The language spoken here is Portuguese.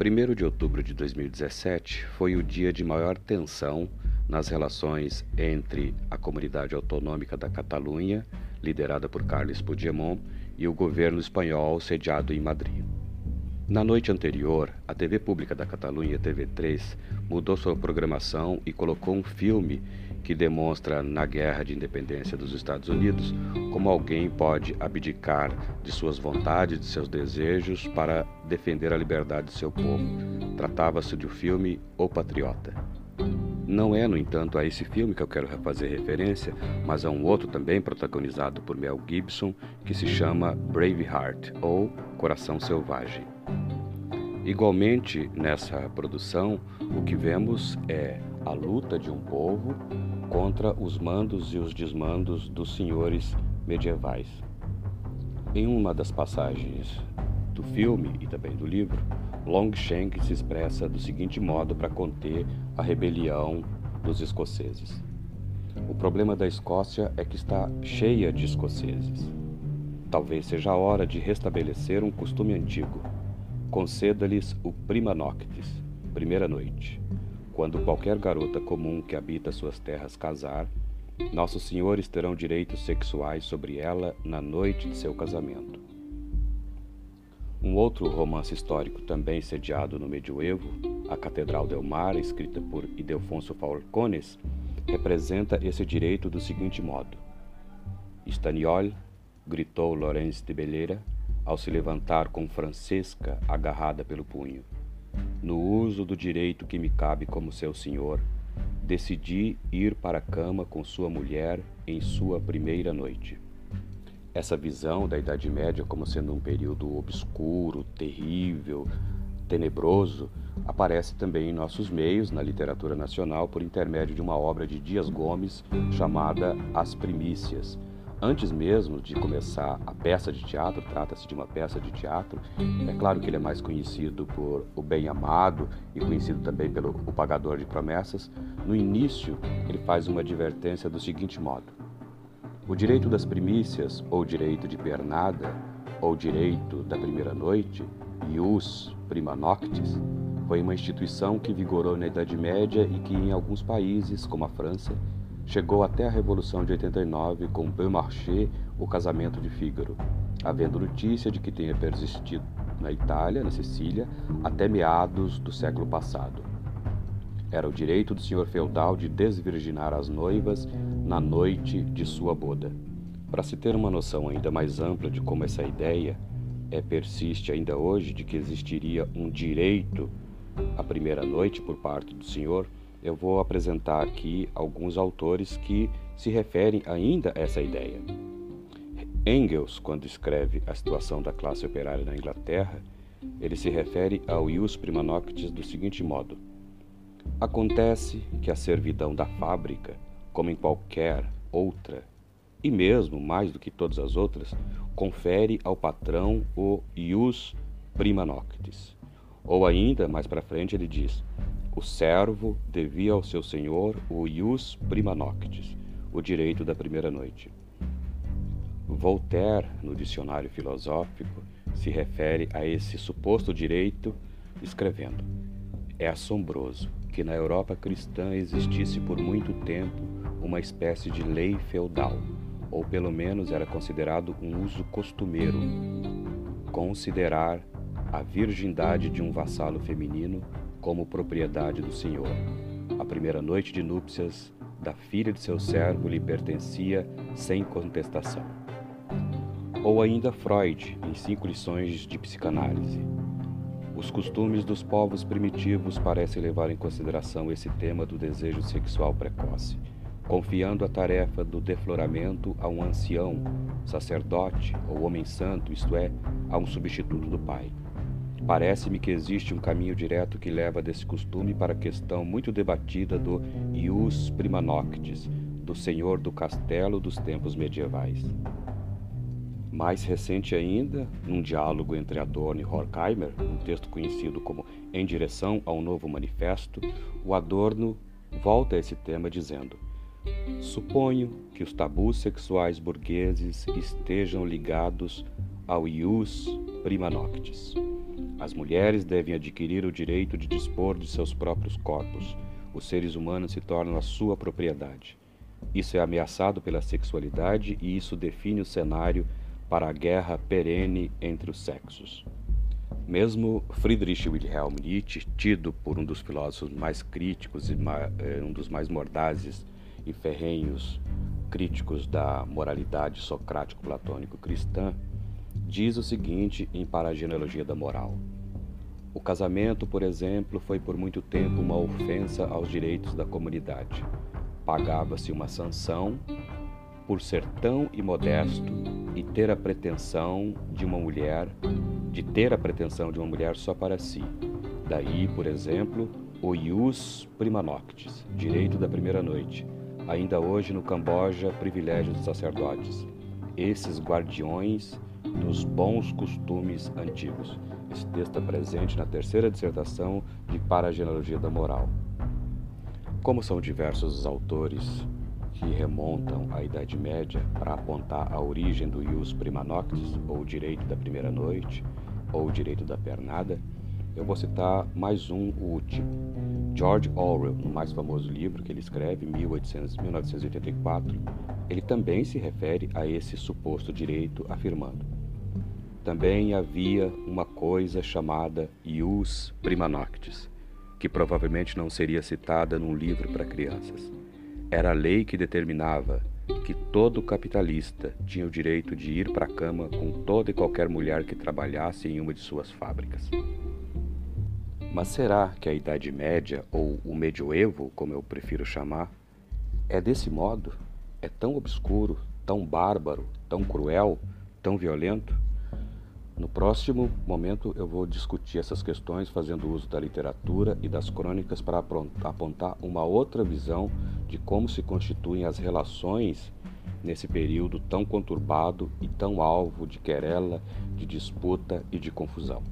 1 de outubro de 2017 foi o dia de maior tensão nas relações entre a comunidade autonômica da Catalunha, liderada por Carles Puigdemont, e o governo espanhol sediado em Madrid. Na noite anterior, a TV pública da Catalunha, TV3, mudou sua programação e colocou um filme que demonstra na guerra de independência dos Estados Unidos como alguém pode abdicar de suas vontades, de seus desejos para defender a liberdade de seu povo. Tratava-se de um filme O Patriota. Não é, no entanto, a esse filme que eu quero fazer referência, mas a um outro também protagonizado por Mel Gibson, que se chama Braveheart ou Coração Selvagem. Igualmente, nessa produção, o que vemos é a luta de um povo contra os mandos e os desmandos dos senhores medievais. Em uma das passagens do filme e também do livro, Longshank se expressa do seguinte modo para conter a rebelião dos escoceses. O problema da Escócia é que está cheia de escoceses. Talvez seja a hora de restabelecer um costume antigo. Conceda-lhes o prima noctis, primeira noite, quando qualquer garota comum que habita suas terras casar, nossos senhores terão direitos sexuais sobre ela na noite de seu casamento. Um outro romance histórico também sediado no medioevo, A Catedral del Mar, escrita por Ildefonso Falcones, representa esse direito do seguinte modo: Staniol, gritou Lourenço de Belleira, ao se levantar com Francesca agarrada pelo punho no uso do direito que me cabe como seu senhor, decidi ir para a cama com sua mulher em sua primeira noite. Essa visão da Idade Média como sendo um período obscuro, terrível, tenebroso, aparece também em nossos meios, na literatura nacional, por intermédio de uma obra de Dias Gomes chamada As Primícias, Antes mesmo de começar a peça de teatro, trata-se de uma peça de teatro. É claro que ele é mais conhecido por O Bem Amado e conhecido também pelo O Pagador de Promessas. No início, ele faz uma advertência do seguinte modo: O direito das primícias, ou direito de pernada, ou direito da primeira noite, ius prima noctis, foi uma instituição que vigorou na Idade Média e que em alguns países, como a França, chegou até a Revolução de 89 com Beaumarchais, o casamento de Fígaro, havendo notícia de que tenha persistido na Itália, na Sicília, até meados do século passado. Era o direito do senhor feudal de desvirginar as noivas na noite de sua boda. Para se ter uma noção ainda mais ampla de como essa ideia é, persiste ainda hoje de que existiria um direito à primeira noite por parte do senhor, eu vou apresentar aqui alguns autores que se referem ainda a essa ideia. Engels, quando escreve a situação da classe operária na Inglaterra, ele se refere ao ius prima noctis do seguinte modo: Acontece que a servidão da fábrica, como em qualquer outra, e mesmo mais do que todas as outras, confere ao patrão o ius prima noctis. Ou ainda, mais para frente, ele diz: o servo devia ao seu senhor o ius prima noctis, o direito da primeira noite. Voltaire, no dicionário filosófico, se refere a esse suposto direito escrevendo: É assombroso que na Europa cristã existisse por muito tempo uma espécie de lei feudal, ou pelo menos era considerado um uso costumeiro, considerar a virgindade de um vassalo feminino como propriedade do Senhor. A primeira noite de núpcias da filha de seu servo lhe pertencia sem contestação. Ou ainda Freud, em cinco lições de psicanálise. Os costumes dos povos primitivos parecem levar em consideração esse tema do desejo sexual precoce, confiando a tarefa do defloramento a um ancião, sacerdote ou homem santo, isto é, a um substituto do pai. Parece-me que existe um caminho direto que leva desse costume para a questão muito debatida do ius prima noctis, do senhor do castelo dos tempos medievais. Mais recente ainda, num diálogo entre Adorno e Horkheimer, um texto conhecido como Em Direção ao Novo Manifesto, o Adorno volta a esse tema dizendo: Suponho que os tabus sexuais burgueses estejam ligados ao ius prima noctis As mulheres devem adquirir o direito de dispor de seus próprios corpos. Os seres humanos se tornam a sua propriedade. Isso é ameaçado pela sexualidade e isso define o cenário para a guerra perene entre os sexos. Mesmo Friedrich Wilhelm Nietzsche, tido por um dos filósofos mais críticos e eh, um dos mais mordazes e ferrenhos críticos da moralidade socrático-platônico-cristã, diz o seguinte em Para a Genealogia da Moral: O casamento, por exemplo, foi por muito tempo uma ofensa aos direitos da comunidade. Pagava-se uma sanção por ser tão imodesto e ter a pretensão de uma mulher, de ter a pretensão de uma mulher só para si. Daí, por exemplo, o ius prima noctis, direito da primeira noite. Ainda hoje no Camboja, privilégio dos sacerdotes. Esses guardiões dos bons costumes antigos. Esse texto é presente na terceira dissertação de Para a Genealogia da Moral. Como são diversos os autores que remontam à Idade Média para apontar a origem do ius prima noctis, ou direito da primeira noite, ou direito da pernada, eu vou citar mais um, último. George Orwell, no mais famoso livro que ele escreve, 1800, 1984, ele também se refere a esse suposto direito, afirmando: Também havia uma coisa chamada ius prima noctis, que provavelmente não seria citada num livro para crianças era a lei que determinava que todo capitalista tinha o direito de ir para a cama com toda e qualquer mulher que trabalhasse em uma de suas fábricas. Mas será que a Idade Média, ou o Medioevo, como eu prefiro chamar, é desse modo? É tão obscuro, tão bárbaro, tão cruel, tão violento? No próximo momento eu vou discutir essas questões fazendo uso da literatura e das crônicas para apontar uma outra visão de como se constituem as relações nesse período tão conturbado e tão alvo de querela, de disputa e de confusão.